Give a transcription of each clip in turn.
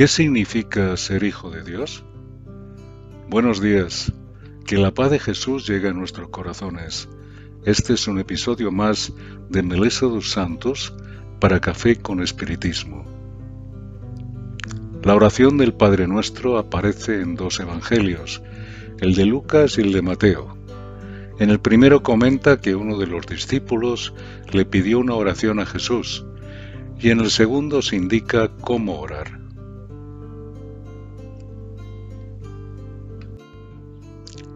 ¿Qué significa ser hijo de Dios? Buenos días, que la paz de Jesús llegue a nuestros corazones. Este es un episodio más de Melesa dos Santos para Café con Espiritismo. La oración del Padre Nuestro aparece en dos evangelios, el de Lucas y el de Mateo. En el primero comenta que uno de los discípulos le pidió una oración a Jesús y en el segundo se indica cómo orar.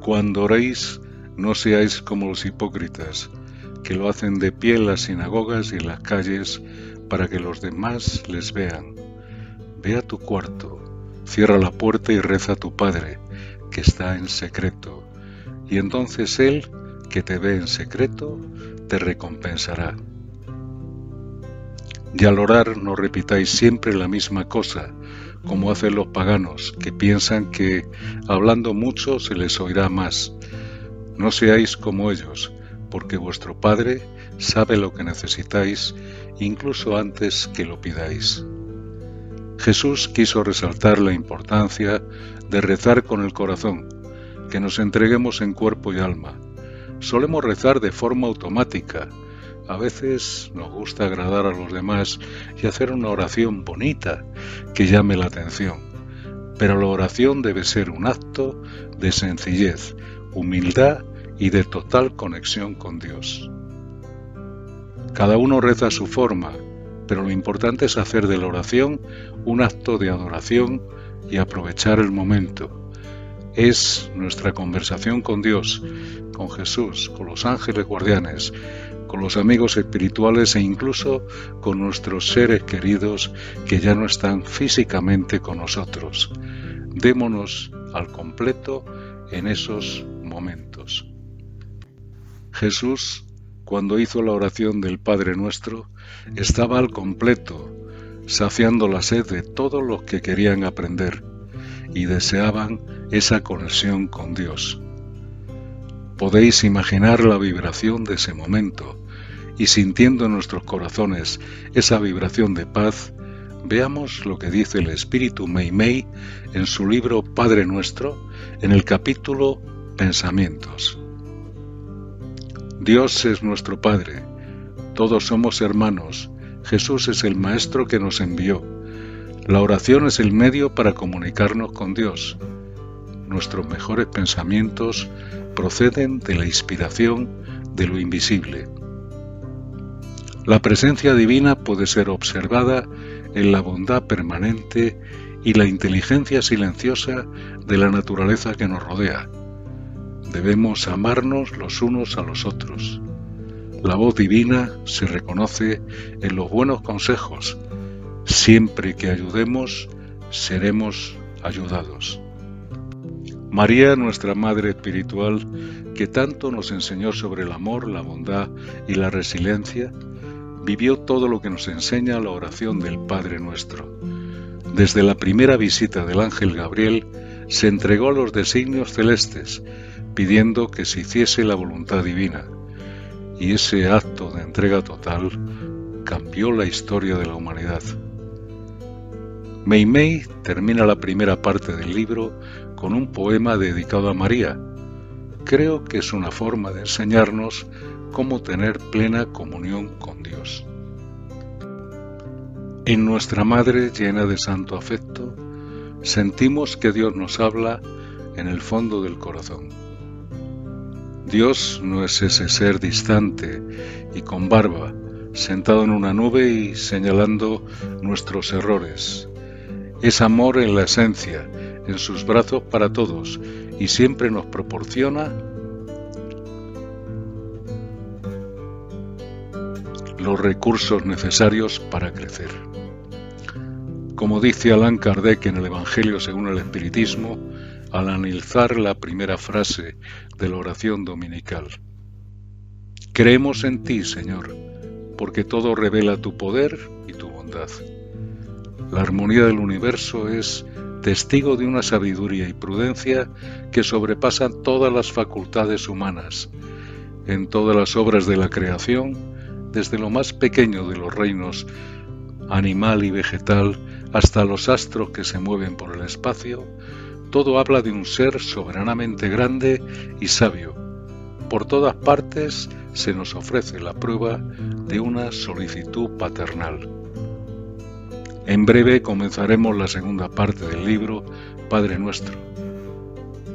Cuando oréis, no seáis como los hipócritas, que lo hacen de pie en las sinagogas y en las calles para que los demás les vean. Ve a tu cuarto, cierra la puerta y reza a tu Padre, que está en secreto, y entonces Él, que te ve en secreto, te recompensará. Y al orar no repitáis siempre la misma cosa, como hacen los paganos, que piensan que hablando mucho se les oirá más. No seáis como ellos, porque vuestro Padre sabe lo que necesitáis incluso antes que lo pidáis. Jesús quiso resaltar la importancia de rezar con el corazón, que nos entreguemos en cuerpo y alma. Solemos rezar de forma automática, a veces nos gusta agradar a los demás y hacer una oración bonita que llame la atención, pero la oración debe ser un acto de sencillez, humildad y de total conexión con Dios. Cada uno reza a su forma, pero lo importante es hacer de la oración un acto de adoración y aprovechar el momento. Es nuestra conversación con Dios, con Jesús, con los ángeles guardianes, con los amigos espirituales e incluso con nuestros seres queridos que ya no están físicamente con nosotros. Démonos al completo en esos momentos. Jesús, cuando hizo la oración del Padre nuestro, estaba al completo, saciando la sed de todos los que querían aprender y deseaban esa conexión con Dios. Podéis imaginar la vibración de ese momento, y sintiendo en nuestros corazones esa vibración de paz, veamos lo que dice el espíritu Mei Mei en su libro Padre Nuestro, en el capítulo Pensamientos. Dios es nuestro Padre, todos somos hermanos, Jesús es el Maestro que nos envió. La oración es el medio para comunicarnos con Dios. Nuestros mejores pensamientos proceden de la inspiración de lo invisible. La presencia divina puede ser observada en la bondad permanente y la inteligencia silenciosa de la naturaleza que nos rodea. Debemos amarnos los unos a los otros. La voz divina se reconoce en los buenos consejos. Siempre que ayudemos, seremos ayudados. María, nuestra Madre Espiritual, que tanto nos enseñó sobre el amor, la bondad y la resiliencia, vivió todo lo que nos enseña la oración del Padre nuestro. Desde la primera visita del ángel Gabriel, se entregó a los designios celestes, pidiendo que se hiciese la voluntad divina, y ese acto de entrega total cambió la historia de la humanidad. Mei termina la primera parte del libro con un poema dedicado a María. Creo que es una forma de enseñarnos cómo tener plena comunión con Dios. En nuestra Madre llena de santo afecto, sentimos que Dios nos habla en el fondo del corazón. Dios no es ese ser distante y con barba, sentado en una nube y señalando nuestros errores. Es amor en la esencia, en sus brazos para todos, y siempre nos proporciona los recursos necesarios para crecer. Como dice Allan Kardec en el Evangelio según el Espiritismo, al analizar la primera frase de la oración dominical. Creemos en ti, Señor, porque todo revela tu poder y tu bondad. La armonía del universo es testigo de una sabiduría y prudencia que sobrepasan todas las facultades humanas. En todas las obras de la creación, desde lo más pequeño de los reinos animal y vegetal hasta los astros que se mueven por el espacio, todo habla de un ser soberanamente grande y sabio. Por todas partes se nos ofrece la prueba de una solicitud paternal. En breve comenzaremos la segunda parte del libro Padre Nuestro.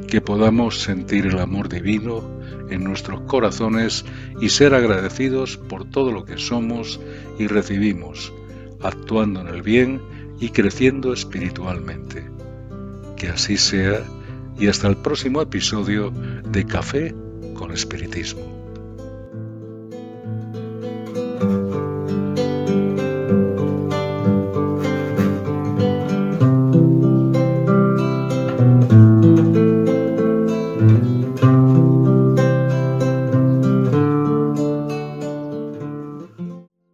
Que podamos sentir el amor divino en nuestros corazones y ser agradecidos por todo lo que somos y recibimos, actuando en el bien y creciendo espiritualmente. Que así sea y hasta el próximo episodio de Café con Espiritismo.